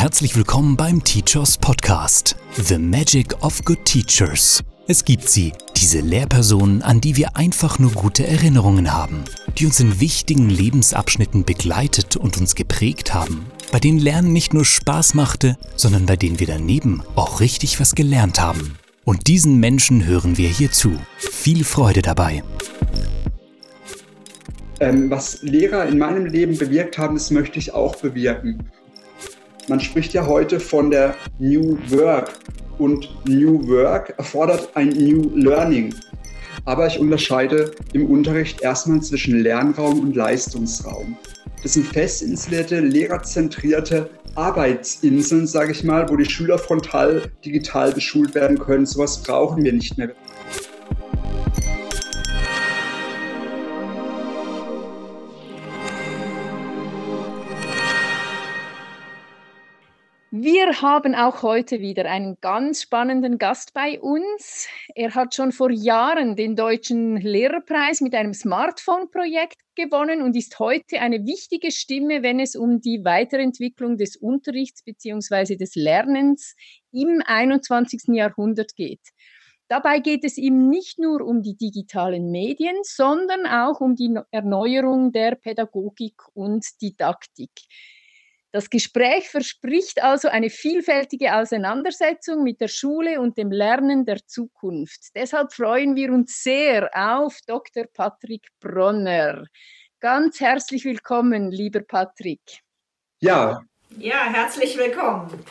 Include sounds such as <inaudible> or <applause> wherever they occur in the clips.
Herzlich willkommen beim Teachers Podcast, The Magic of Good Teachers. Es gibt sie, diese Lehrpersonen, an die wir einfach nur gute Erinnerungen haben, die uns in wichtigen Lebensabschnitten begleitet und uns geprägt haben, bei denen Lernen nicht nur Spaß machte, sondern bei denen wir daneben auch richtig was gelernt haben. Und diesen Menschen hören wir hier zu. Viel Freude dabei. Ähm, was Lehrer in meinem Leben bewirkt haben, das möchte ich auch bewirken. Man spricht ja heute von der New Work und New Work erfordert ein New Learning. Aber ich unterscheide im Unterricht erstmal zwischen Lernraum und Leistungsraum. Das sind fest installierte, lehrerzentrierte Arbeitsinseln, sage ich mal, wo die Schüler frontal digital beschult werden können. Sowas brauchen wir nicht mehr. Wir haben auch heute wieder einen ganz spannenden Gast bei uns. Er hat schon vor Jahren den Deutschen Lehrerpreis mit einem Smartphone-Projekt gewonnen und ist heute eine wichtige Stimme, wenn es um die Weiterentwicklung des Unterrichts bzw. des Lernens im 21. Jahrhundert geht. Dabei geht es ihm nicht nur um die digitalen Medien, sondern auch um die Erneuerung der Pädagogik und Didaktik. Das Gespräch verspricht also eine vielfältige Auseinandersetzung mit der Schule und dem Lernen der Zukunft. Deshalb freuen wir uns sehr auf Dr. Patrick Bronner. Ganz herzlich willkommen, lieber Patrick. Ja. Ja, herzlich willkommen.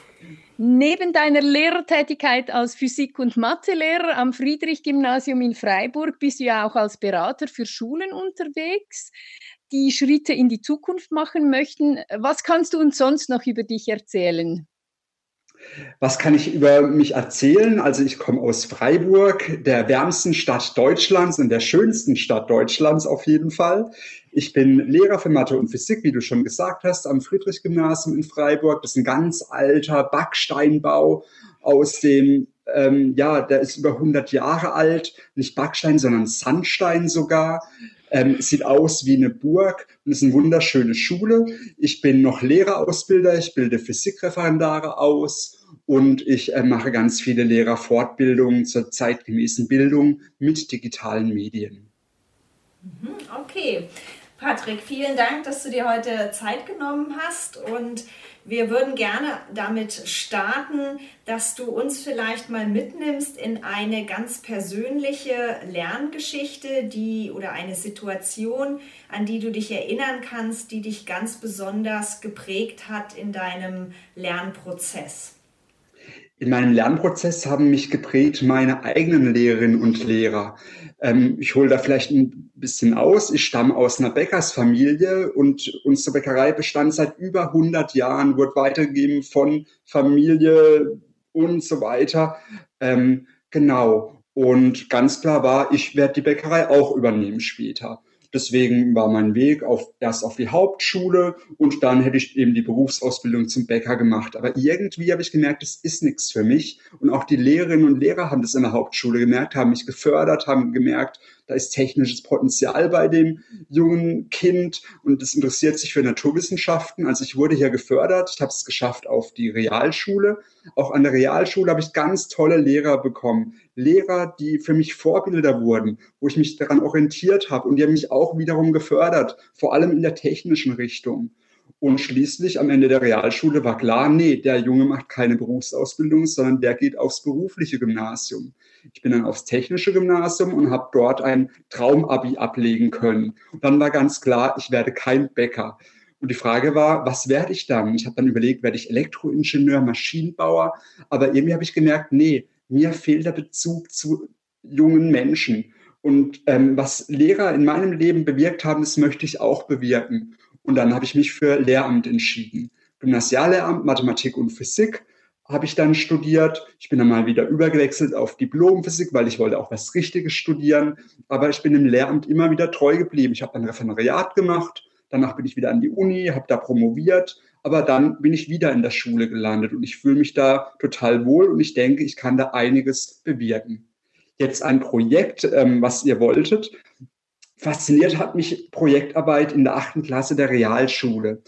Neben deiner Lehrertätigkeit als Physik- und Mathelehrer am Friedrich-Gymnasium in Freiburg bist du ja auch als Berater für Schulen unterwegs die Schritte in die Zukunft machen möchten. Was kannst du uns sonst noch über dich erzählen? Was kann ich über mich erzählen? Also ich komme aus Freiburg, der wärmsten Stadt Deutschlands und der schönsten Stadt Deutschlands auf jeden Fall. Ich bin Lehrer für Mathe und Physik, wie du schon gesagt hast, am Friedrich-Gymnasium in Freiburg. Das ist ein ganz alter Backsteinbau aus dem, ähm, ja, der ist über 100 Jahre alt. Nicht Backstein, sondern Sandstein sogar. Ähm, sieht aus wie eine Burg und ist eine wunderschöne Schule. Ich bin noch Lehrerausbilder, ich bilde Physikreferendare aus und ich äh, mache ganz viele Lehrerfortbildungen zur zeitgemäßen Bildung mit digitalen Medien. Mhm, okay. Patrick, vielen Dank, dass du dir heute Zeit genommen hast und wir würden gerne damit starten, dass du uns vielleicht mal mitnimmst in eine ganz persönliche Lerngeschichte, die oder eine Situation, an die du dich erinnern kannst, die dich ganz besonders geprägt hat in deinem Lernprozess. In meinem Lernprozess haben mich geprägt meine eigenen Lehrerinnen und Lehrer. Ähm, ich hole da vielleicht ein bisschen aus. Ich stamme aus einer Bäckersfamilie und unsere Bäckerei bestand seit über 100 Jahren, wurde weitergegeben von Familie und so weiter. Ähm, genau. Und ganz klar war, ich werde die Bäckerei auch übernehmen später. Deswegen war mein Weg auf, erst auf die Hauptschule und dann hätte ich eben die Berufsausbildung zum Bäcker gemacht. Aber irgendwie habe ich gemerkt, das ist nichts für mich. Und auch die Lehrerinnen und Lehrer haben das in der Hauptschule gemerkt, haben mich gefördert, haben gemerkt, da ist technisches Potenzial bei dem jungen Kind und es interessiert sich für Naturwissenschaften. Also ich wurde hier gefördert, ich habe es geschafft auf die Realschule. Auch an der Realschule habe ich ganz tolle Lehrer bekommen. Lehrer, die für mich Vorbilder wurden, wo ich mich daran orientiert habe und die haben mich auch wiederum gefördert, vor allem in der technischen Richtung. Und schließlich am Ende der Realschule war klar, nee, der Junge macht keine Berufsausbildung, sondern der geht aufs berufliche Gymnasium. Ich bin dann aufs technische Gymnasium und habe dort ein Traumabi ablegen können. Und dann war ganz klar, ich werde kein Bäcker. Und die Frage war, was werde ich dann? Ich habe dann überlegt, werde ich Elektroingenieur, Maschinenbauer? Aber irgendwie habe ich gemerkt, nee, mir fehlt der Bezug zu jungen Menschen. Und ähm, was Lehrer in meinem Leben bewirkt haben, das möchte ich auch bewirken. Und dann habe ich mich für Lehramt entschieden. Gymnasiallehramt, Mathematik und Physik habe ich dann studiert. Ich bin dann mal wieder übergewechselt auf Diplomphysik, weil ich wollte auch was Richtiges studieren. Aber ich bin im Lehramt immer wieder treu geblieben. Ich habe ein Referendariat gemacht. Danach bin ich wieder an die Uni, habe da promoviert. Aber dann bin ich wieder in der Schule gelandet und ich fühle mich da total wohl und ich denke, ich kann da einiges bewirken. Jetzt ein Projekt, ähm, was ihr wolltet. Fasziniert hat mich Projektarbeit in der achten Klasse der Realschule.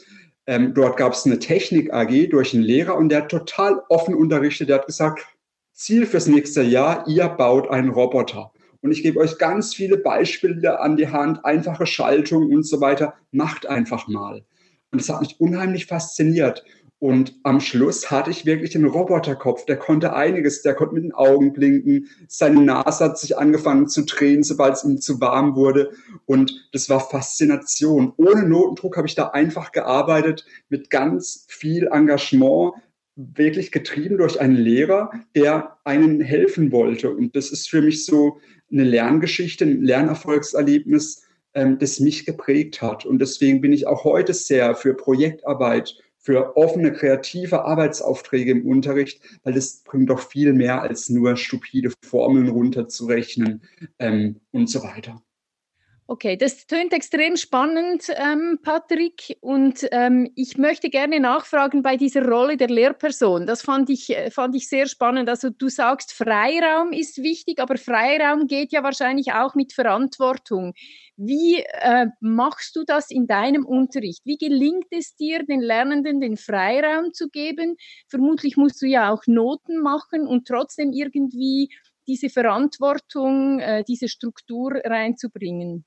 Ähm, dort gab es eine Technik AG durch einen Lehrer und der hat total offen unterrichtet. Der hat gesagt, Ziel fürs nächste Jahr, ihr baut einen Roboter. Und ich gebe euch ganz viele Beispiele an die Hand, einfache Schaltung und so weiter. Macht einfach mal. Und das hat mich unheimlich fasziniert. Und am Schluss hatte ich wirklich einen Roboterkopf, der konnte einiges, der konnte mit den Augen blinken, seine Nase hat sich angefangen zu drehen, sobald es ihm zu warm wurde. Und das war Faszination. Ohne Notendruck habe ich da einfach gearbeitet, mit ganz viel Engagement, wirklich getrieben durch einen Lehrer, der einen helfen wollte. Und das ist für mich so eine Lerngeschichte, ein Lernerfolgserlebnis, ähm, das mich geprägt hat. Und deswegen bin ich auch heute sehr für Projektarbeit, für offene, kreative Arbeitsaufträge im Unterricht, weil das bringt doch viel mehr als nur stupide Formeln runterzurechnen ähm, und so weiter. Okay, das tönt extrem spannend, ähm, Patrick. Und ähm, ich möchte gerne nachfragen bei dieser Rolle der Lehrperson. Das fand ich, äh, fand ich sehr spannend. Also du sagst, Freiraum ist wichtig, aber Freiraum geht ja wahrscheinlich auch mit Verantwortung. Wie äh, machst du das in deinem Unterricht? Wie gelingt es dir, den Lernenden den Freiraum zu geben? Vermutlich musst du ja auch Noten machen und trotzdem irgendwie diese Verantwortung, äh, diese Struktur reinzubringen.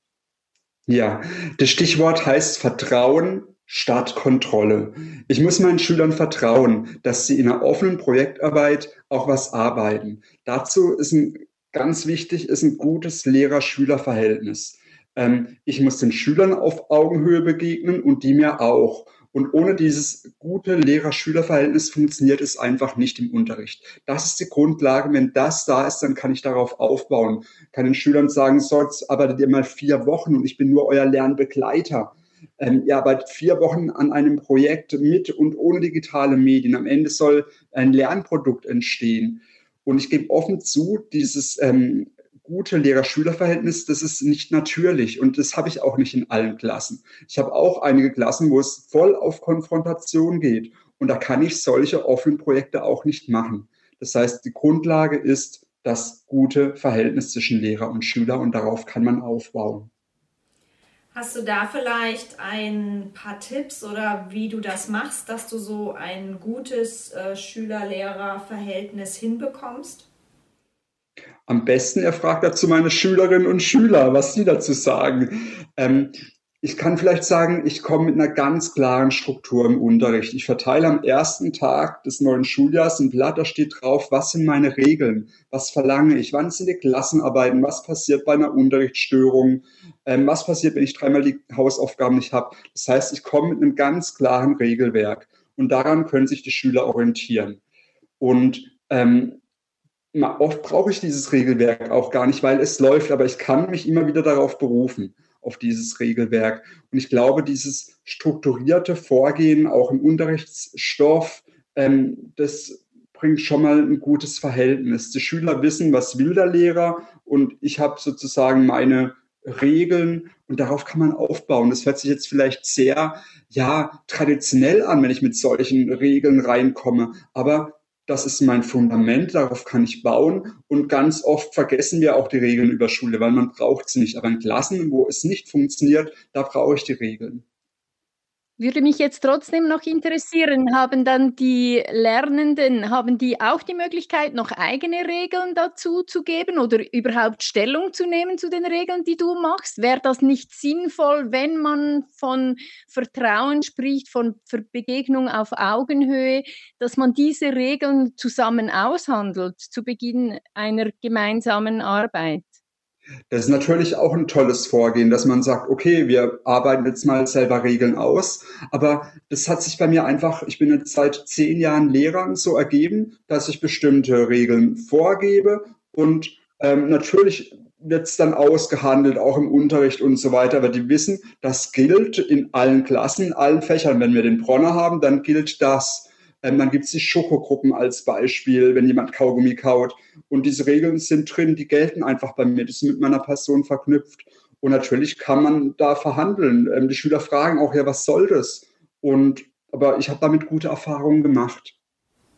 Ja, das Stichwort heißt Vertrauen statt Kontrolle. Ich muss meinen Schülern vertrauen, dass sie in einer offenen Projektarbeit auch was arbeiten. Dazu ist ein ganz wichtig, ist ein gutes Lehrer-Schüler-Verhältnis. Ähm, ich muss den Schülern auf Augenhöhe begegnen und die mir auch. Und ohne dieses gute Lehrer-Schüler-Verhältnis funktioniert es einfach nicht im Unterricht. Das ist die Grundlage. Wenn das da ist, dann kann ich darauf aufbauen. Kann den Schülern sagen, so, jetzt arbeitet ihr mal vier Wochen und ich bin nur euer Lernbegleiter. Ähm, ihr arbeitet vier Wochen an einem Projekt mit und ohne digitale Medien. Am Ende soll ein Lernprodukt entstehen. Und ich gebe offen zu, dieses ähm, gute Lehrer-Schüler-Verhältnis, das ist nicht natürlich und das habe ich auch nicht in allen Klassen. Ich habe auch einige Klassen, wo es voll auf Konfrontation geht und da kann ich solche offenen Projekte auch nicht machen. Das heißt, die Grundlage ist das gute Verhältnis zwischen Lehrer und Schüler und darauf kann man aufbauen. Hast du da vielleicht ein paar Tipps oder wie du das machst, dass du so ein gutes äh, Schüler-Lehrer-Verhältnis hinbekommst? Am besten, er fragt dazu meine Schülerinnen und Schüler, was sie dazu sagen. Ähm, ich kann vielleicht sagen, ich komme mit einer ganz klaren Struktur im Unterricht. Ich verteile am ersten Tag des neuen Schuljahrs ein Blatt, da steht drauf, was sind meine Regeln, was verlange ich, wann sind die Klassenarbeiten, was passiert bei einer Unterrichtsstörung, ähm, was passiert, wenn ich dreimal die Hausaufgaben nicht habe. Das heißt, ich komme mit einem ganz klaren Regelwerk und daran können sich die Schüler orientieren. Und ähm, oft brauche ich dieses Regelwerk auch gar nicht, weil es läuft, aber ich kann mich immer wieder darauf berufen, auf dieses Regelwerk. Und ich glaube, dieses strukturierte Vorgehen auch im Unterrichtsstoff, ähm, das bringt schon mal ein gutes Verhältnis. Die Schüler wissen, was will der Lehrer und ich habe sozusagen meine Regeln und darauf kann man aufbauen. Das hört sich jetzt vielleicht sehr, ja, traditionell an, wenn ich mit solchen Regeln reinkomme, aber das ist mein Fundament, darauf kann ich bauen. Und ganz oft vergessen wir auch die Regeln über Schule, weil man braucht sie nicht. Aber in Klassen, wo es nicht funktioniert, da brauche ich die Regeln. Würde mich jetzt trotzdem noch interessieren, haben dann die Lernenden, haben die auch die Möglichkeit, noch eigene Regeln dazu zu geben oder überhaupt Stellung zu nehmen zu den Regeln, die du machst? Wäre das nicht sinnvoll, wenn man von Vertrauen spricht, von Begegnung auf Augenhöhe, dass man diese Regeln zusammen aushandelt zu Beginn einer gemeinsamen Arbeit? Das ist natürlich auch ein tolles Vorgehen, dass man sagt, okay, wir arbeiten jetzt mal selber Regeln aus. Aber das hat sich bei mir einfach, ich bin jetzt seit zehn Jahren Lehrern so ergeben, dass ich bestimmte Regeln vorgebe und ähm, natürlich wird es dann ausgehandelt, auch im Unterricht und so weiter. Aber die wissen, das gilt in allen Klassen, in allen Fächern. Wenn wir den Bronner haben, dann gilt das. Ähm, dann gibt es die Schokogruppen als Beispiel, wenn jemand Kaugummi kaut. Und diese Regeln sind drin, die gelten einfach bei mir. Das ist mit meiner Person verknüpft. Und natürlich kann man da verhandeln. Ähm, die Schüler fragen auch, ja, was soll das? Und, aber ich habe damit gute Erfahrungen gemacht.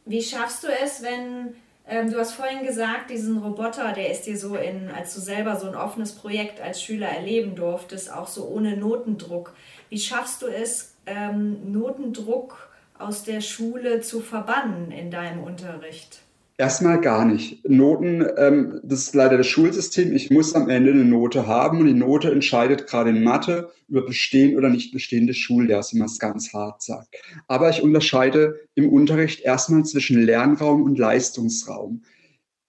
Wie schaffst du es, wenn Ähm, du hast vorhin gesagt, diesen Roboter, der ist dir so in, als du selber so ein offenes Projekt als Schüler erleben durftest, auch so ohne Notendruck. Wie schaffst du es, ähm, Notendruck aus der Schule zu verbannen in deinem Unterricht? Erstmal gar nicht. Noten, ähm, das ist leider das Schulsystem. Ich muss am Ende eine Note haben und die Note entscheidet gerade in Mathe über Bestehen oder nicht Bestehen des Schuljahres, wie man es ganz hart sagt. Aber ich unterscheide im Unterricht erstmal zwischen Lernraum und Leistungsraum.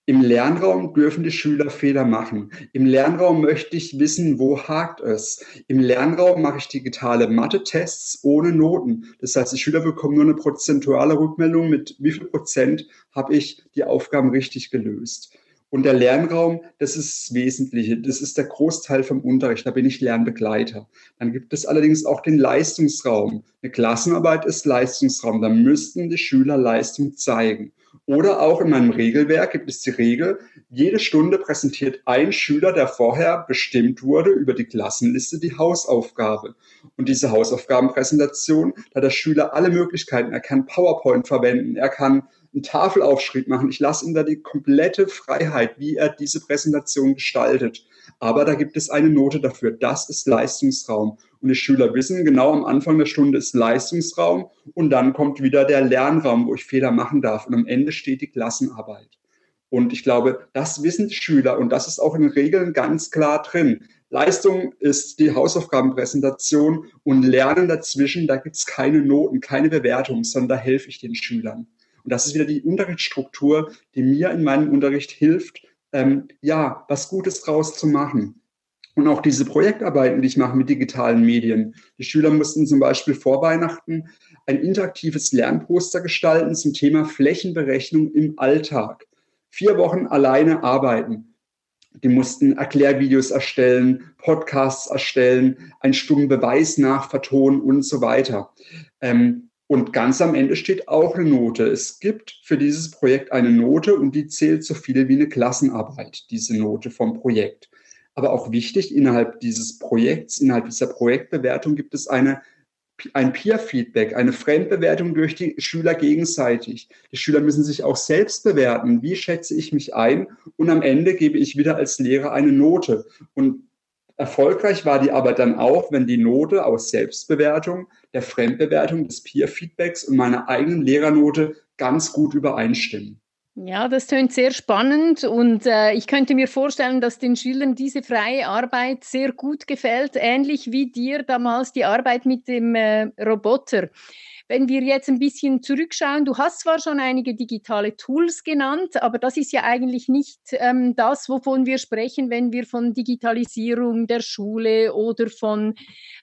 Im Lernraum dürfen die Schüler Fehler machen. Im Lernraum möchte ich wissen, wo hakt es. Im Lernraum mache ich digitale Mathe-Tests ohne Noten. Das heißt, die Schüler bekommen nur eine prozentuale Rückmeldung mit wie viel Prozent habe ich die Aufgaben richtig gelöst. Und der Lernraum, das ist das Wesentliche. Das ist der Großteil vom Unterricht. Da bin ich Lernbegleiter. Dann gibt es allerdings auch den Leistungsraum. Eine Klassenarbeit ist Leistungsraum. Da müssten die Schüler Leistung zeigen. Oder auch in meinem Regelwerk gibt es die Regel, jede Stunde präsentiert ein Schüler, der vorher bestimmt wurde, über die Klassenliste die Hausaufgabe. Und diese Hausaufgabenpräsentation, da der Schüler alle Möglichkeiten. Er kann PowerPoint verwenden, er kann einen Tafelaufschrieb machen. Ich lasse ihm da die komplette Freiheit, wie er diese Präsentation gestaltet. Aber da gibt es eine Note dafür. Das ist Leistungsraum. Und die Schüler wissen, genau am Anfang der Stunde ist Leistungsraum und dann kommt wieder der Lernraum, wo ich Fehler machen darf. Und am Ende steht die Klassenarbeit. Und ich glaube, das wissen die Schüler und das ist auch in den Regeln ganz klar drin. Leistung ist die Hausaufgabenpräsentation und Lernen dazwischen, da gibt es keine Noten, keine Bewertung, sondern da helfe ich den Schülern. Und das ist wieder die Unterrichtsstruktur, die mir in meinem Unterricht hilft, ähm, ja, was Gutes draus zu machen. Und auch diese Projektarbeiten, die ich mache mit digitalen Medien. Die Schüler mussten zum Beispiel vor Weihnachten ein interaktives Lernposter gestalten zum Thema Flächenberechnung im Alltag. Vier Wochen alleine arbeiten. Die mussten Erklärvideos erstellen, Podcasts erstellen, einen stummen Beweis nachvertonen und so weiter. Ähm, und ganz am Ende steht auch eine Note. Es gibt für dieses Projekt eine Note und die zählt so viel wie eine Klassenarbeit, diese Note vom Projekt. Aber auch wichtig, innerhalb dieses Projekts, innerhalb dieser Projektbewertung gibt es eine, ein Peer-Feedback, eine Fremdbewertung durch die Schüler gegenseitig. Die Schüler müssen sich auch selbst bewerten. Wie schätze ich mich ein? Und am Ende gebe ich wieder als Lehrer eine Note. Und erfolgreich war die Arbeit dann auch, wenn die Note aus Selbstbewertung, der Fremdbewertung, des Peer-Feedbacks und meiner eigenen Lehrernote ganz gut übereinstimmen. Ja, das tönt sehr spannend und äh, ich könnte mir vorstellen, dass den Schülern diese freie Arbeit sehr gut gefällt, ähnlich wie dir damals die Arbeit mit dem äh, Roboter. Wenn wir jetzt ein bisschen zurückschauen, du hast zwar schon einige digitale Tools genannt, aber das ist ja eigentlich nicht ähm, das, wovon wir sprechen, wenn wir von Digitalisierung der Schule oder von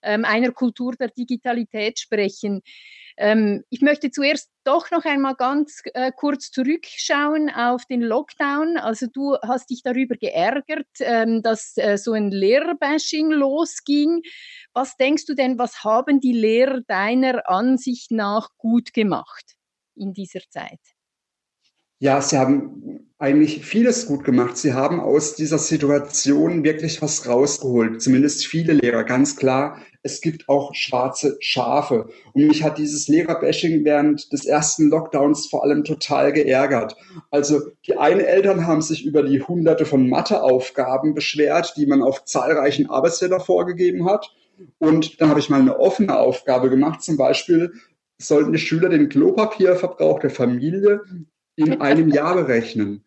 ähm, einer Kultur der Digitalität sprechen. Ähm, ich möchte zuerst doch noch einmal ganz äh, kurz zurückschauen auf den Lockdown. Also du hast dich darüber geärgert, ähm, dass äh, so ein Lehrerbashing losging. Was denkst du denn, was haben die Lehrer deiner Ansicht nach gut gemacht in dieser Zeit? Ja, sie haben eigentlich vieles gut gemacht. Sie haben aus dieser Situation wirklich was rausgeholt. Zumindest viele Lehrer, ganz klar. Es gibt auch schwarze Schafe. Und mich hat dieses Lehrerbashing während des ersten Lockdowns vor allem total geärgert. Also die einen Eltern haben sich über die hunderte von Matheaufgaben beschwert, die man auf zahlreichen Arbeitsfeldern vorgegeben hat. Und dann habe ich mal eine offene Aufgabe gemacht. Zum Beispiel sollten die Schüler den Klopapierverbrauch der Familie in einem Jahr berechnen.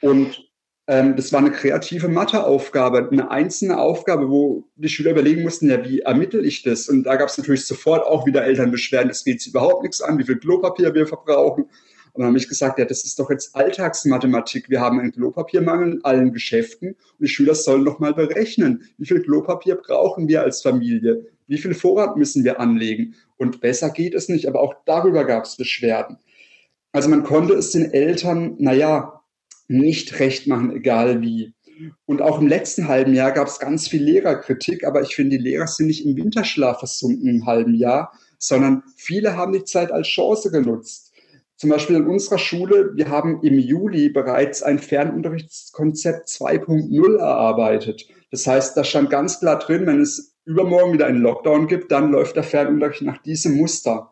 Und ähm, das war eine kreative Matheaufgabe, eine einzelne Aufgabe, wo die Schüler überlegen mussten, ja, wie ermittle ich das? Und da gab es natürlich sofort auch wieder Elternbeschwerden, das geht sie überhaupt nichts an, wie viel Klopapier wir verbrauchen. Und dann habe ich gesagt, ja, das ist doch jetzt Alltagsmathematik. Wir haben einen Klopapiermangel in allen Geschäften und die Schüler sollen doch mal berechnen, wie viel Klopapier brauchen wir als Familie, wie viel Vorrat müssen wir anlegen. Und besser geht es nicht, aber auch darüber gab es Beschwerden. Also man konnte es den Eltern, naja, nicht recht machen, egal wie. Und auch im letzten halben Jahr gab es ganz viel Lehrerkritik, aber ich finde, die Lehrer sind nicht im Winterschlaf versunken im halben Jahr, sondern viele haben die Zeit als Chance genutzt. Zum Beispiel in unserer Schule, wir haben im Juli bereits ein Fernunterrichtskonzept 2.0 erarbeitet. Das heißt, da stand ganz klar drin, wenn es übermorgen wieder einen Lockdown gibt, dann läuft der Fernunterricht nach diesem Muster.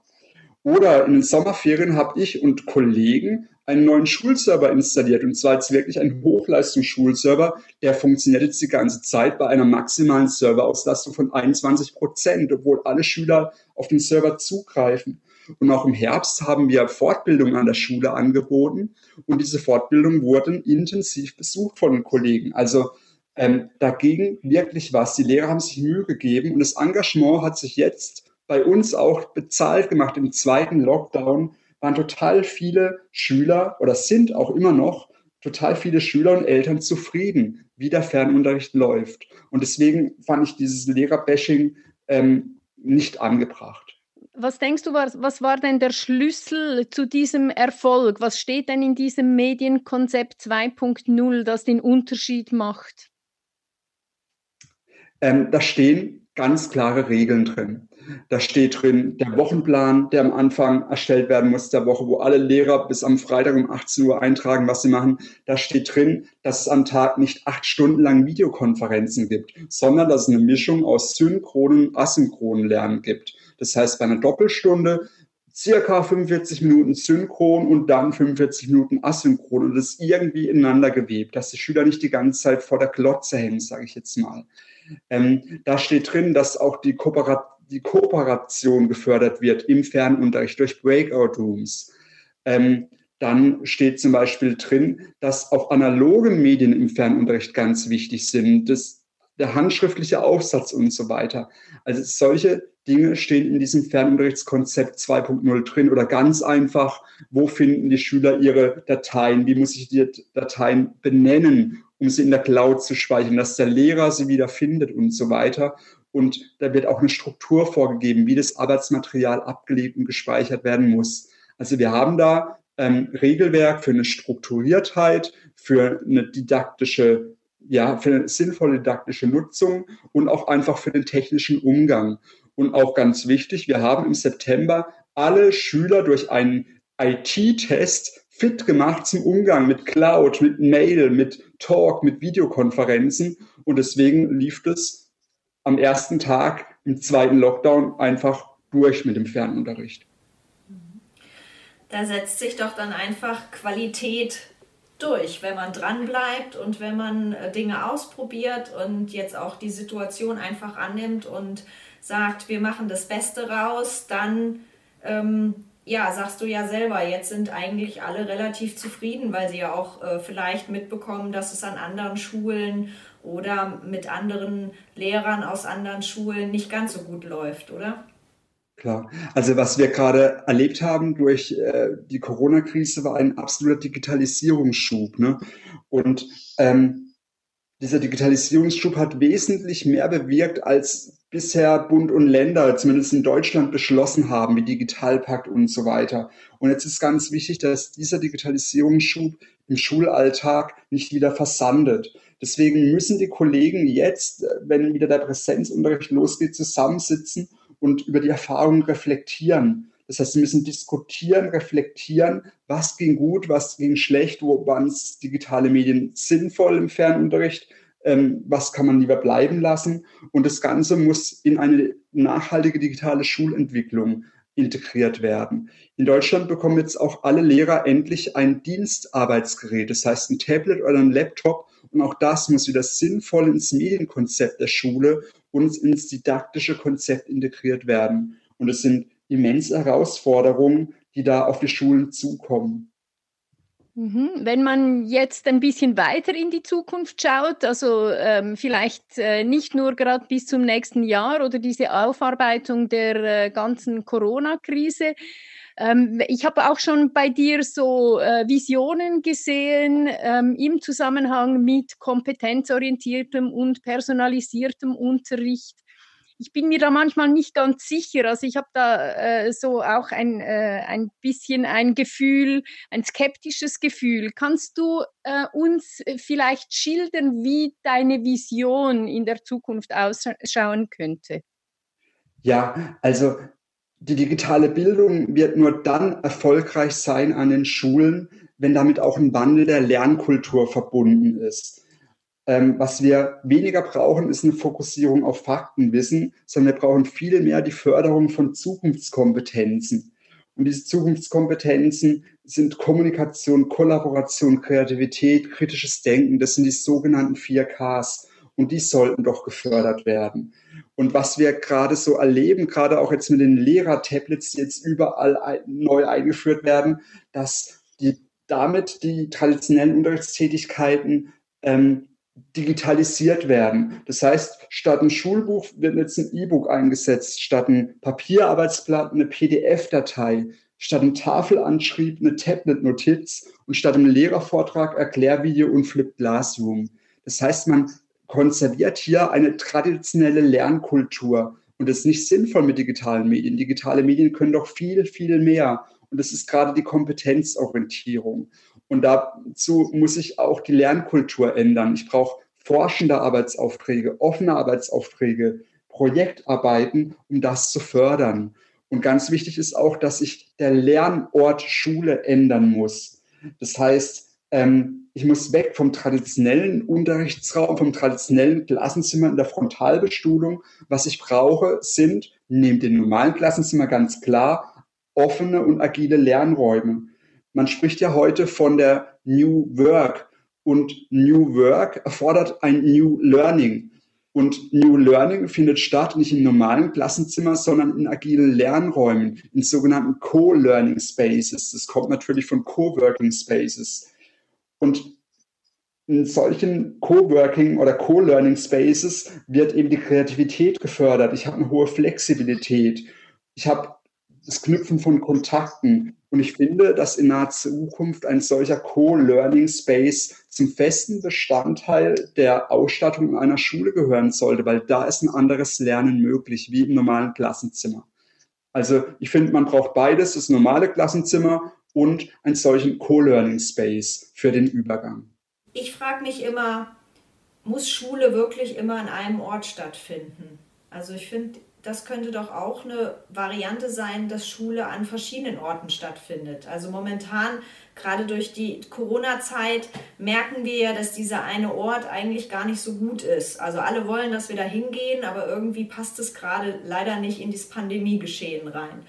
Oder in den Sommerferien habe ich und Kollegen einen neuen Schulserver installiert. Und zwar jetzt wirklich ein Hochleistungsschulserver, der funktioniert jetzt die ganze Zeit bei einer maximalen Serverauslastung von 21 Prozent, obwohl alle Schüler auf den Server zugreifen. Und auch im Herbst haben wir Fortbildungen an der Schule angeboten. Und diese Fortbildungen wurden intensiv besucht von den Kollegen. Also ähm, dagegen wirklich was. Die Lehrer haben sich Mühe gegeben und das Engagement hat sich jetzt bei uns auch bezahlt gemacht. Im zweiten Lockdown waren total viele Schüler oder sind auch immer noch total viele Schüler und Eltern zufrieden, wie der Fernunterricht läuft. Und deswegen fand ich dieses Lehrerbashing ähm, nicht angebracht. Was denkst du, was, was war denn der Schlüssel zu diesem Erfolg? Was steht denn in diesem Medienkonzept 2.0, das den Unterschied macht? Ähm, da stehen ganz klare Regeln drin. Da steht drin der Wochenplan, der am Anfang erstellt werden muss der Woche, wo alle Lehrer bis am Freitag um 18 Uhr eintragen, was sie machen. Da steht drin, dass es am Tag nicht acht Stunden lang Videokonferenzen gibt, sondern dass es eine Mischung aus synchronen und asynchronen Lernen gibt. Das heißt, bei einer Doppelstunde circa 45 Minuten synchron und dann 45 Minuten asynchron und das irgendwie ineinander gewebt, dass die Schüler nicht die ganze Zeit vor der Glotze hängen, sage ich jetzt mal. Ähm, da steht drin, dass auch die, Kooperat die Kooperation gefördert wird im Fernunterricht durch Breakout Rooms. Ähm, dann steht zum Beispiel drin, dass auch analoge Medien im Fernunterricht ganz wichtig sind. Das, der handschriftliche Aufsatz und so weiter. Also solche Dinge stehen in diesem Fernunterrichtskonzept 2.0 drin oder ganz einfach, wo finden die Schüler ihre Dateien, wie muss ich die Dateien benennen, um sie in der Cloud zu speichern, dass der Lehrer sie wieder findet und so weiter. Und da wird auch eine Struktur vorgegeben, wie das Arbeitsmaterial abgelegt und gespeichert werden muss. Also wir haben da ähm, Regelwerk für eine Strukturiertheit, für eine didaktische, ja, für eine sinnvolle didaktische Nutzung und auch einfach für den technischen Umgang. Und auch ganz wichtig, wir haben im September alle Schüler durch einen IT-Test fit gemacht zum Umgang mit Cloud, mit Mail, mit Talk, mit Videokonferenzen. Und deswegen lief es am ersten Tag im zweiten Lockdown einfach durch mit dem Fernunterricht. Da setzt sich doch dann einfach Qualität durch, wenn man dran bleibt und wenn man äh, Dinge ausprobiert und jetzt auch die Situation einfach annimmt und sagt, wir machen das Beste raus, dann ähm, ja, sagst du ja selber, jetzt sind eigentlich alle relativ zufrieden, weil sie ja auch äh, vielleicht mitbekommen, dass es an anderen Schulen oder mit anderen Lehrern aus anderen Schulen nicht ganz so gut läuft, oder? Klar. Also was wir gerade erlebt haben durch äh, die Corona-Krise war ein absoluter Digitalisierungsschub. Ne? Und ähm, dieser Digitalisierungsschub hat wesentlich mehr bewirkt, als bisher Bund und Länder, zumindest in Deutschland, beschlossen haben, wie Digitalpakt und so weiter. Und jetzt ist ganz wichtig, dass dieser Digitalisierungsschub im Schulalltag nicht wieder versandet. Deswegen müssen die Kollegen jetzt, wenn wieder der Präsenzunterricht losgeht, zusammensitzen und über die Erfahrungen reflektieren. Das heißt, sie müssen diskutieren, reflektieren, was ging gut, was ging schlecht, wo waren digitale Medien sinnvoll im Fernunterricht, ähm, was kann man lieber bleiben lassen. Und das Ganze muss in eine nachhaltige digitale Schulentwicklung integriert werden. In Deutschland bekommen jetzt auch alle Lehrer endlich ein Dienstarbeitsgerät, das heißt ein Tablet oder ein Laptop. Und auch das muss wieder sinnvoll ins Medienkonzept der Schule und ins didaktische Konzept integriert werden. Und es sind immense Herausforderungen, die da auf die Schulen zukommen. Mhm. Wenn man jetzt ein bisschen weiter in die Zukunft schaut, also ähm, vielleicht äh, nicht nur gerade bis zum nächsten Jahr oder diese Aufarbeitung der äh, ganzen Corona-Krise, ähm, ich habe auch schon bei dir so äh, Visionen gesehen ähm, im Zusammenhang mit kompetenzorientiertem und personalisiertem Unterricht ich bin mir da manchmal nicht ganz sicher. Also ich habe da äh, so auch ein, äh, ein bisschen ein Gefühl, ein skeptisches Gefühl. Kannst du äh, uns vielleicht schildern, wie deine Vision in der Zukunft ausschauen könnte? Ja, also die digitale Bildung wird nur dann erfolgreich sein an den Schulen, wenn damit auch ein Wandel der Lernkultur verbunden ist. Ähm, was wir weniger brauchen, ist eine Fokussierung auf Faktenwissen, sondern wir brauchen viel mehr die Förderung von Zukunftskompetenzen. Und diese Zukunftskompetenzen sind Kommunikation, Kollaboration, Kreativität, kritisches Denken. Das sind die sogenannten 4Ks. Und die sollten doch gefördert werden. Und was wir gerade so erleben, gerade auch jetzt mit den Lehrer-Tablets, die jetzt überall neu eingeführt werden, dass die damit die traditionellen Unterrichtstätigkeiten ähm, digitalisiert werden. Das heißt, statt ein Schulbuch wird jetzt ein E-Book eingesetzt, statt ein Papierarbeitsblatt eine PDF-Datei, statt ein Tafelanschrieb eine Tablet-Notiz und statt einem Lehrervortrag Erklärvideo und Flipped Classroom. Das heißt, man konserviert hier eine traditionelle Lernkultur und ist nicht sinnvoll mit digitalen Medien. Digitale Medien können doch viel, viel mehr. Und das ist gerade die Kompetenzorientierung. Und dazu muss ich auch die Lernkultur ändern. Ich brauche forschende Arbeitsaufträge, offene Arbeitsaufträge, Projektarbeiten, um das zu fördern. Und ganz wichtig ist auch, dass sich der Lernort Schule ändern muss. Das heißt, ähm, ich muss weg vom traditionellen Unterrichtsraum, vom traditionellen Klassenzimmer in der Frontalbestuhlung. Was ich brauche, sind neben dem normalen Klassenzimmer ganz klar offene und agile Lernräume. Man spricht ja heute von der New Work und New Work erfordert ein New Learning. Und New Learning findet statt nicht im normalen Klassenzimmer, sondern in agilen Lernräumen, in sogenannten Co-Learning Spaces. Das kommt natürlich von Co-Working Spaces. Und in solchen Co-Working oder Co-Learning Spaces wird eben die Kreativität gefördert. Ich habe eine hohe Flexibilität. Ich habe das Knüpfen von Kontakten. Und ich finde, dass in naher Zukunft ein solcher Co-Learning Space zum festen Bestandteil der Ausstattung einer Schule gehören sollte, weil da ist ein anderes Lernen möglich, wie im normalen Klassenzimmer. Also ich finde, man braucht beides, das normale Klassenzimmer und einen solchen Co-Learning Space für den Übergang. Ich frage mich immer, muss Schule wirklich immer an einem Ort stattfinden? Also ich finde, das könnte doch auch eine Variante sein, dass Schule an verschiedenen Orten stattfindet. Also momentan, gerade durch die Corona-Zeit, merken wir ja, dass dieser eine Ort eigentlich gar nicht so gut ist. Also alle wollen, dass wir da hingehen, aber irgendwie passt es gerade leider nicht in das Pandemiegeschehen rein.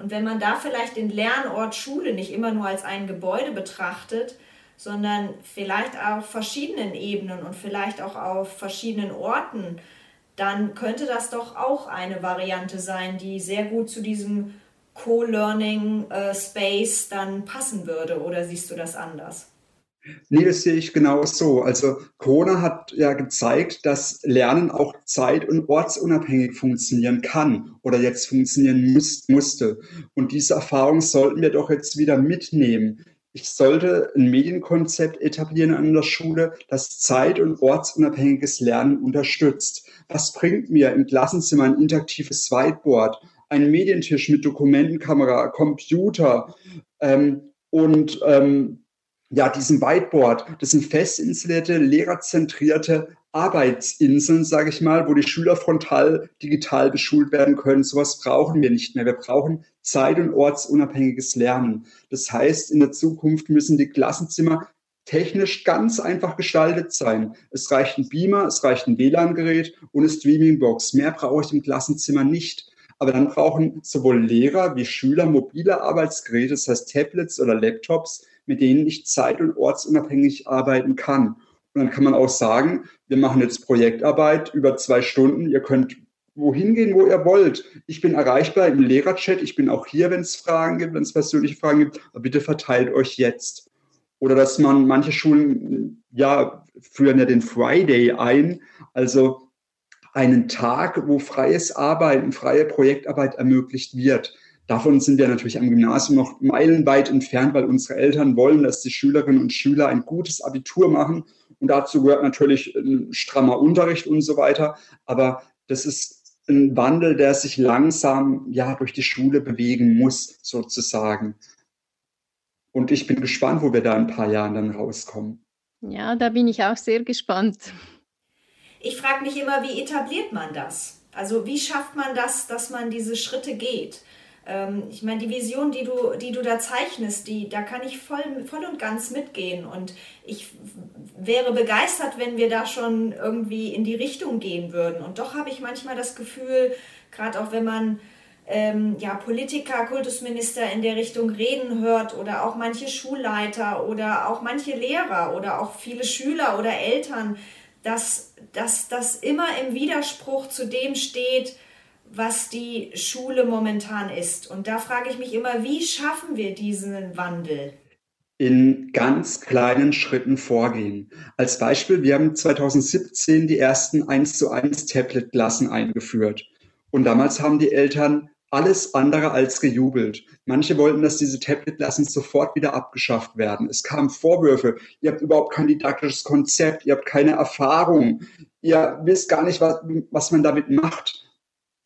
Und wenn man da vielleicht den Lernort Schule nicht immer nur als ein Gebäude betrachtet, sondern vielleicht auf verschiedenen Ebenen und vielleicht auch auf verschiedenen Orten, dann könnte das doch auch eine Variante sein, die sehr gut zu diesem Co-Learning äh, dann passen würde. Oder siehst du das anders? Nee, das sehe ich genau so. Also Corona hat ja gezeigt, dass Lernen auch zeit- und ortsunabhängig funktionieren kann oder jetzt funktionieren muss, musste. Und diese Erfahrung sollten wir doch jetzt wieder mitnehmen. Ich sollte ein Medienkonzept etablieren an der Schule, das zeit- und ortsunabhängiges Lernen unterstützt. Was bringt mir im Klassenzimmer ein interaktives Whiteboard, ein Medientisch mit Dokumentenkamera, Computer ähm, und ähm, ja, diesem Whiteboard. Das sind fest installierte, lehrerzentrierte Arbeitsinseln, sage ich mal, wo die Schüler frontal digital beschult werden können. Sowas brauchen wir nicht mehr. Wir brauchen zeit- und ortsunabhängiges Lernen. Das heißt, in der Zukunft müssen die Klassenzimmer technisch ganz einfach gestaltet sein. Es reicht ein Beamer, es reicht ein WLAN-Gerät und eine Streamingbox. Mehr brauche ich im Klassenzimmer nicht. Aber dann brauchen sowohl Lehrer wie Schüler mobile Arbeitsgeräte, das heißt Tablets oder Laptops, mit denen ich zeit- und ortsunabhängig arbeiten kann. Und dann kann man auch sagen, wir machen jetzt Projektarbeit über zwei Stunden. Ihr könnt wohin gehen, wo ihr wollt. Ich bin erreichbar im Lehrerchat. Ich bin auch hier, wenn es Fragen gibt, wenn es persönliche Fragen gibt. Aber bitte verteilt euch jetzt. Oder dass man, manche Schulen, ja, führen ja den Friday ein. Also einen Tag, wo freies Arbeiten, freie Projektarbeit ermöglicht wird. Davon sind wir natürlich am Gymnasium noch meilenweit entfernt, weil unsere Eltern wollen, dass die Schülerinnen und Schüler ein gutes Abitur machen. Und dazu gehört natürlich ein strammer Unterricht und so weiter. Aber das ist ein Wandel, der sich langsam ja durch die Schule bewegen muss, sozusagen. Und ich bin gespannt, wo wir da in ein paar Jahren dann rauskommen. Ja, da bin ich auch sehr gespannt. Ich frage mich immer, wie etabliert man das? Also wie schafft man das, dass man diese Schritte geht? Ähm, ich meine, die Vision, die du, die du da zeichnest, die, da kann ich voll, voll und ganz mitgehen. Und ich wäre begeistert, wenn wir da schon irgendwie in die Richtung gehen würden. Und doch habe ich manchmal das Gefühl, gerade auch wenn man ähm, ja, Politiker, Kultusminister in der Richtung reden hört oder auch manche Schulleiter oder auch manche Lehrer oder auch viele Schüler oder Eltern, dass das immer im Widerspruch zu dem steht, was die Schule momentan ist. Und da frage ich mich immer, wie schaffen wir diesen Wandel? in ganz kleinen Schritten vorgehen. Als Beispiel, wir haben 2017 die ersten 1 zu 1 Tablet-Klassen eingeführt. Und damals haben die Eltern alles andere als gejubelt. Manche wollten, dass diese Tablet-Klassen sofort wieder abgeschafft werden. Es kamen Vorwürfe, ihr habt überhaupt kein didaktisches Konzept, ihr habt keine Erfahrung, ihr wisst gar nicht, was, was man damit macht.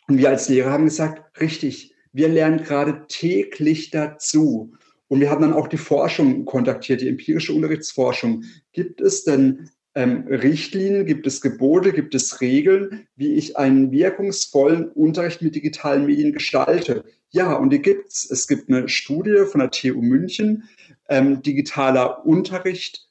Und wir als Lehrer haben gesagt, richtig, wir lernen gerade täglich dazu. Und wir haben dann auch die Forschung kontaktiert, die empirische Unterrichtsforschung. Gibt es denn ähm, Richtlinien, gibt es Gebote, gibt es Regeln, wie ich einen wirkungsvollen Unterricht mit digitalen Medien gestalte? Ja, und die gibt es. Es gibt eine Studie von der TU München, ähm, digitaler Unterricht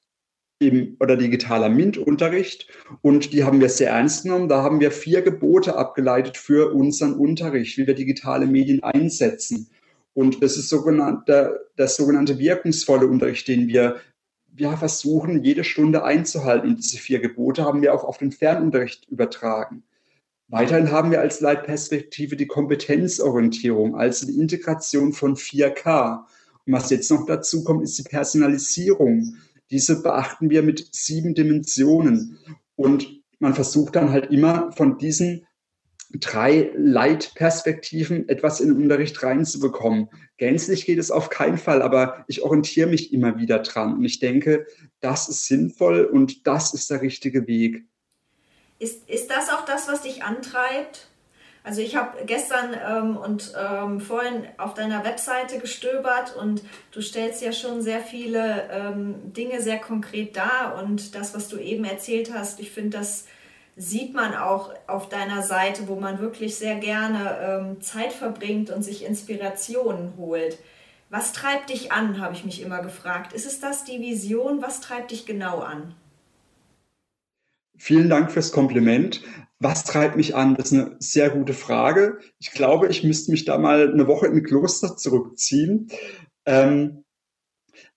im, oder digitaler MINT-Unterricht. Und die haben wir sehr ernst genommen. Da haben wir vier Gebote abgeleitet für unseren Unterricht, wie wir digitale Medien einsetzen. Und das ist sogenannte, das sogenannte wirkungsvolle Unterricht, den wir ja, versuchen, jede Stunde einzuhalten. Und diese vier Gebote haben wir auch auf den Fernunterricht übertragen. Weiterhin haben wir als Leitperspektive die Kompetenzorientierung, also die Integration von 4K. Und was jetzt noch dazu kommt, ist die Personalisierung. Diese beachten wir mit sieben Dimensionen. Und man versucht dann halt immer von diesen drei Leitperspektiven etwas in den Unterricht reinzubekommen. Gänzlich geht es auf keinen Fall, aber ich orientiere mich immer wieder dran und ich denke, das ist sinnvoll und das ist der richtige Weg. Ist, ist das auch das, was dich antreibt? Also ich habe gestern ähm, und ähm, vorhin auf deiner Webseite gestöbert und du stellst ja schon sehr viele ähm, Dinge sehr konkret dar und das, was du eben erzählt hast, ich finde das sieht man auch auf deiner Seite, wo man wirklich sehr gerne ähm, Zeit verbringt und sich Inspirationen holt. Was treibt dich an, habe ich mich immer gefragt. Ist es das die Vision? Was treibt dich genau an? Vielen Dank fürs Kompliment. Was treibt mich an? Das ist eine sehr gute Frage. Ich glaube, ich müsste mich da mal eine Woche in ein Kloster zurückziehen. Ähm,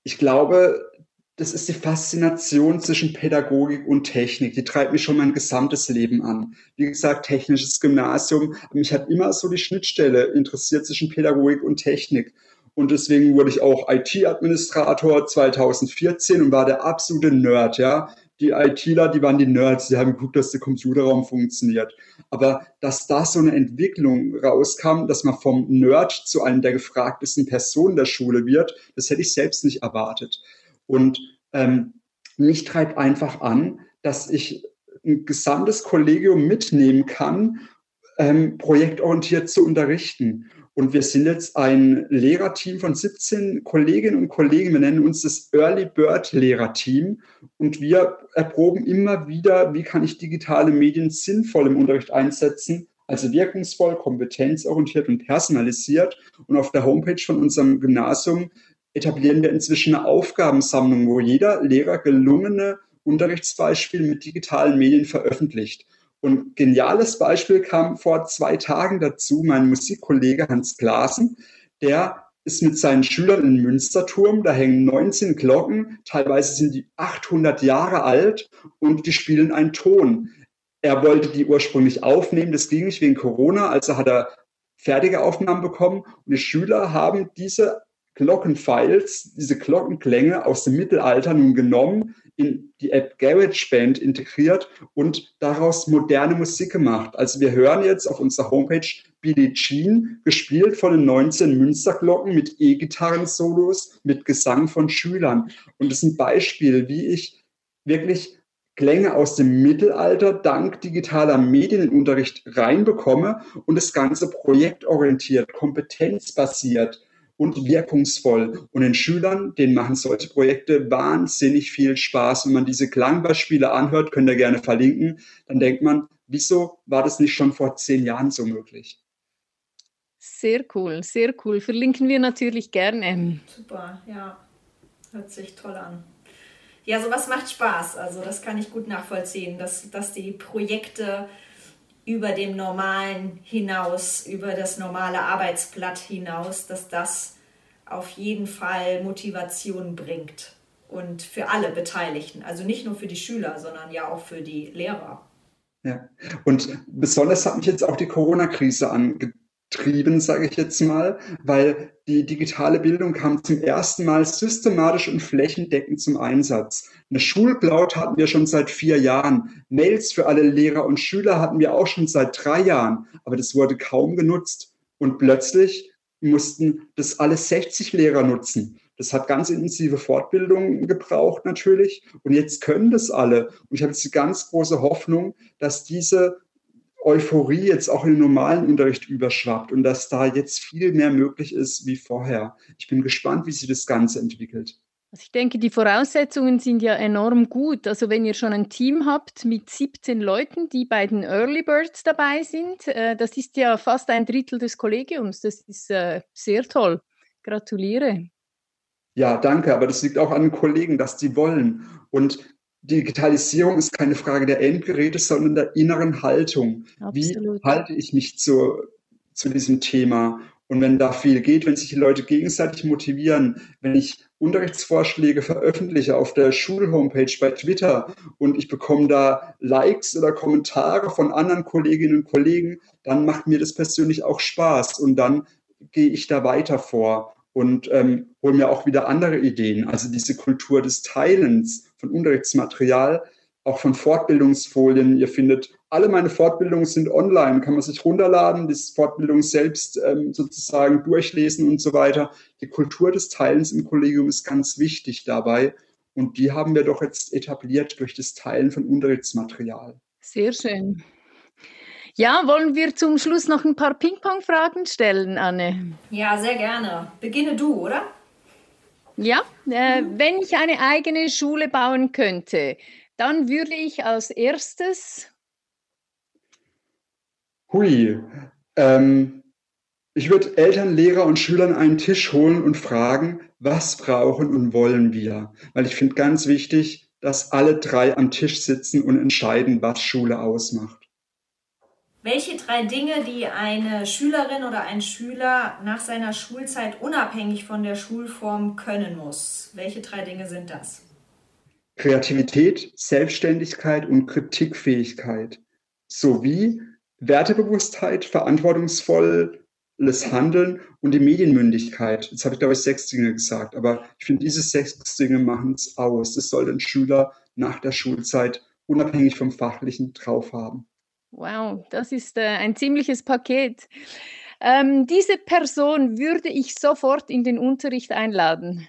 ich glaube, das ist die Faszination zwischen Pädagogik und Technik. Die treibt mich schon mein gesamtes Leben an. Wie gesagt, technisches Gymnasium. Mich hat immer so die Schnittstelle interessiert zwischen Pädagogik und Technik. Und deswegen wurde ich auch IT-Administrator 2014 und war der absolute Nerd, ja. Die ITler, die waren die Nerds, die haben geguckt, dass der Computerraum funktioniert. Aber dass da so eine Entwicklung rauskam, dass man vom Nerd zu einem der gefragtesten Personen der Schule wird, das hätte ich selbst nicht erwartet. Und ähm, mich treibt einfach an, dass ich ein gesamtes Kollegium mitnehmen kann, ähm, projektorientiert zu unterrichten. Und wir sind jetzt ein Lehrerteam von 17 Kolleginnen und Kollegen. Wir nennen uns das Early Bird Lehrerteam. Und wir erproben immer wieder, wie kann ich digitale Medien sinnvoll im Unterricht einsetzen. Also wirkungsvoll, kompetenzorientiert und personalisiert. Und auf der Homepage von unserem Gymnasium etablieren wir inzwischen eine Aufgabensammlung, wo jeder Lehrer gelungene Unterrichtsbeispiele mit digitalen Medien veröffentlicht. Und geniales Beispiel kam vor zwei Tagen dazu, mein Musikkollege Hans Glasen, der ist mit seinen Schülern in Münsterturm, da hängen 19 Glocken, teilweise sind die 800 Jahre alt und die spielen einen Ton. Er wollte die ursprünglich aufnehmen, das ging nicht wegen Corona, also hat er fertige Aufnahmen bekommen und die Schüler haben diese Glockenfiles, diese Glockenklänge aus dem Mittelalter nun genommen, in die App GarageBand integriert und daraus moderne Musik gemacht. Also wir hören jetzt auf unserer Homepage Billie Jean, gespielt von den 19 Münsterglocken mit E-Gitarren-Solos, mit Gesang von Schülern. Und das ist ein Beispiel, wie ich wirklich Klänge aus dem Mittelalter dank digitaler Medien in den Unterricht reinbekomme und das Ganze projektorientiert, kompetenzbasiert und wirkungsvoll. Und den Schülern, denen machen solche Projekte wahnsinnig viel Spaß. Wenn man diese Klangbeispiele anhört, könnt ihr gerne verlinken, dann denkt man, wieso war das nicht schon vor zehn Jahren so möglich? Sehr cool, sehr cool. Verlinken wir natürlich gerne. Super, ja. Hört sich toll an. Ja, sowas macht Spaß. Also das kann ich gut nachvollziehen, dass, dass die Projekte über dem Normalen hinaus, über das normale Arbeitsblatt hinaus, dass das auf jeden Fall Motivation bringt. Und für alle Beteiligten, also nicht nur für die Schüler, sondern ja auch für die Lehrer. Ja, und besonders hat mich jetzt auch die Corona-Krise angetrieben, sage ich jetzt mal, weil die digitale Bildung kam zum ersten Mal systematisch und flächendeckend zum Einsatz. Eine Schulcloud hatten wir schon seit vier Jahren. Mails für alle Lehrer und Schüler hatten wir auch schon seit drei Jahren, aber das wurde kaum genutzt. Und plötzlich mussten das alle 60 Lehrer nutzen. Das hat ganz intensive Fortbildung gebraucht natürlich. Und jetzt können das alle. Und ich habe jetzt die ganz große Hoffnung, dass diese Euphorie jetzt auch in den normalen Unterricht überschwappt und dass da jetzt viel mehr möglich ist wie vorher. Ich bin gespannt, wie sich das Ganze entwickelt. Also ich denke, die Voraussetzungen sind ja enorm gut. Also wenn ihr schon ein Team habt mit 17 Leuten, die bei den Early Birds dabei sind, äh, das ist ja fast ein Drittel des Kollegiums. Das ist äh, sehr toll. Gratuliere. Ja, danke, aber das liegt auch an den Kollegen, dass die wollen. Und Digitalisierung ist keine Frage der Endgeräte, sondern der inneren Haltung. Absolut. Wie halte ich mich zu, zu diesem Thema? Und wenn da viel geht, wenn sich die Leute gegenseitig motivieren, wenn ich Unterrichtsvorschläge veröffentliche auf der Schulhomepage bei Twitter und ich bekomme da Likes oder Kommentare von anderen Kolleginnen und Kollegen, dann macht mir das persönlich auch Spaß und dann gehe ich da weiter vor und ähm, holen mir auch wieder andere Ideen. Also diese Kultur des Teilens von Unterrichtsmaterial, auch von Fortbildungsfolien. Ihr findet, alle meine Fortbildungen sind online, kann man sich runterladen, die Fortbildung selbst ähm, sozusagen durchlesen und so weiter. Die Kultur des Teilens im Kollegium ist ganz wichtig dabei. Und die haben wir doch jetzt etabliert durch das Teilen von Unterrichtsmaterial. Sehr schön. Ja, wollen wir zum Schluss noch ein paar Ping-Pong-Fragen stellen, Anne? Ja, sehr gerne. Beginne du, oder? Ja, äh, wenn ich eine eigene Schule bauen könnte, dann würde ich als erstes. Hui. Ähm, ich würde Eltern, Lehrer und Schülern einen Tisch holen und fragen, was brauchen und wollen wir? Weil ich finde ganz wichtig, dass alle drei am Tisch sitzen und entscheiden, was Schule ausmacht. Welche drei Dinge, die eine Schülerin oder ein Schüler nach seiner Schulzeit unabhängig von der Schulform können muss? Welche drei Dinge sind das? Kreativität, Selbstständigkeit und Kritikfähigkeit sowie Wertebewusstheit, verantwortungsvolles Handeln und die Medienmündigkeit. Jetzt habe ich, glaube ich, sechs Dinge gesagt, aber ich finde, diese sechs Dinge machen es aus. Das soll ein Schüler nach der Schulzeit unabhängig vom Fachlichen drauf haben. Wow, das ist äh, ein ziemliches Paket. Ähm, diese Person würde ich sofort in den Unterricht einladen.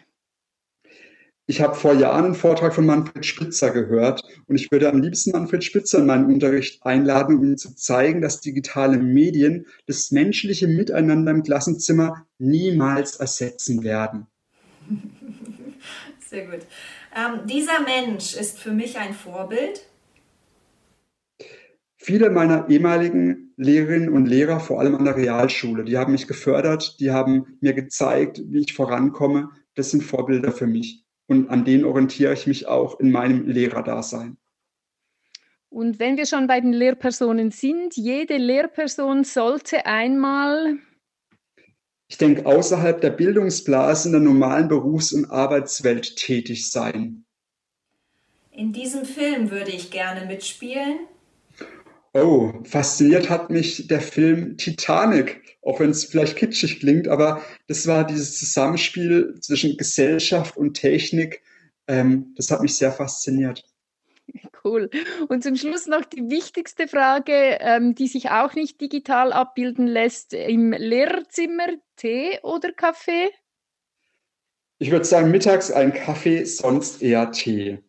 Ich habe vor Jahren einen Vortrag von Manfred Spitzer gehört und ich würde am liebsten Manfred Spitzer in meinen Unterricht einladen, um ihm zu zeigen, dass digitale Medien das menschliche Miteinander im Klassenzimmer niemals ersetzen werden. <laughs> Sehr gut. Ähm, dieser Mensch ist für mich ein Vorbild. Viele meiner ehemaligen Lehrerinnen und Lehrer, vor allem an der Realschule, die haben mich gefördert, die haben mir gezeigt, wie ich vorankomme. Das sind Vorbilder für mich. Und an denen orientiere ich mich auch in meinem Lehrerdasein. Und wenn wir schon bei den Lehrpersonen sind, jede Lehrperson sollte einmal. Ich denke, außerhalb der Bildungsblase in der normalen Berufs- und Arbeitswelt tätig sein. In diesem Film würde ich gerne mitspielen. Oh, fasziniert hat mich der Film Titanic, auch wenn es vielleicht kitschig klingt, aber das war dieses Zusammenspiel zwischen Gesellschaft und Technik. Ähm, das hat mich sehr fasziniert. Cool. Und zum Schluss noch die wichtigste Frage, ähm, die sich auch nicht digital abbilden lässt. Im Lehrzimmer Tee oder Kaffee? Ich würde sagen, mittags ein Kaffee, sonst eher Tee.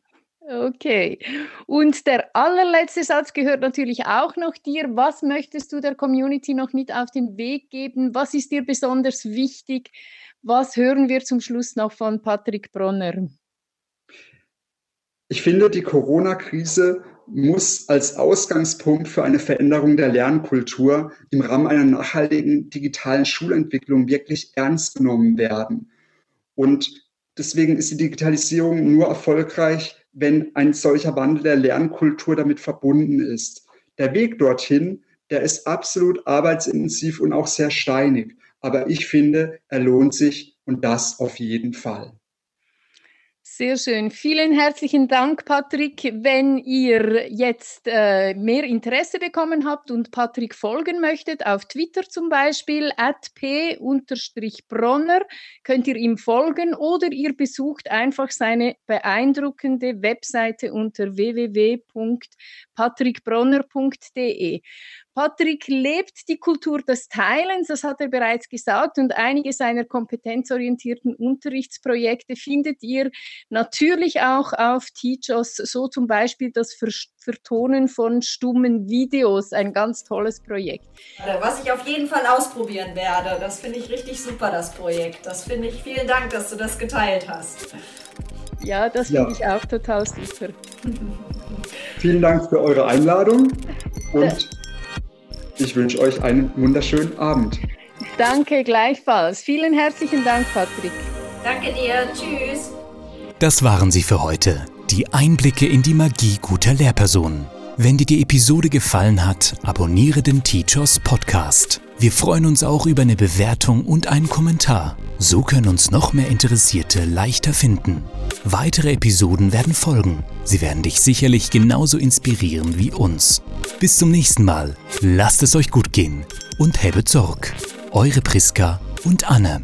Okay. Und der allerletzte Satz gehört natürlich auch noch dir. Was möchtest du der Community noch mit auf den Weg geben? Was ist dir besonders wichtig? Was hören wir zum Schluss noch von Patrick Bronner? Ich finde, die Corona-Krise muss als Ausgangspunkt für eine Veränderung der Lernkultur im Rahmen einer nachhaltigen digitalen Schulentwicklung wirklich ernst genommen werden. Und deswegen ist die Digitalisierung nur erfolgreich, wenn ein solcher Wandel der Lernkultur damit verbunden ist. Der Weg dorthin, der ist absolut arbeitsintensiv und auch sehr steinig. Aber ich finde, er lohnt sich und das auf jeden Fall. Sehr schön. Vielen herzlichen Dank, Patrick. Wenn ihr jetzt äh, mehr Interesse bekommen habt und Patrick folgen möchtet, auf Twitter zum Beispiel, at p-bronner, könnt ihr ihm folgen oder ihr besucht einfach seine beeindruckende Webseite unter www.patrickbronner.de. Patrick lebt die Kultur des Teilens, das hat er bereits gesagt, und einige seiner kompetenzorientierten Unterrichtsprojekte findet ihr natürlich auch auf Teachos, so zum Beispiel das Vertonen von stummen Videos, ein ganz tolles Projekt. Was ich auf jeden Fall ausprobieren werde, das finde ich richtig super, das Projekt. Das finde ich, vielen Dank, dass du das geteilt hast. Ja, das finde ich auch total super. Vielen Dank für eure Einladung und ich wünsche euch einen wunderschönen Abend. Danke gleichfalls. Vielen herzlichen Dank, Patrick. Danke dir. Tschüss. Das waren sie für heute. Die Einblicke in die Magie guter Lehrpersonen. Wenn dir die Episode gefallen hat, abonniere den Teachers Podcast. Wir freuen uns auch über eine Bewertung und einen Kommentar. So können uns noch mehr Interessierte leichter finden. Weitere Episoden werden folgen. Sie werden dich sicherlich genauso inspirieren wie uns. Bis zum nächsten Mal. Lasst es euch gut gehen und habe Sorg. Eure Priska und Anne.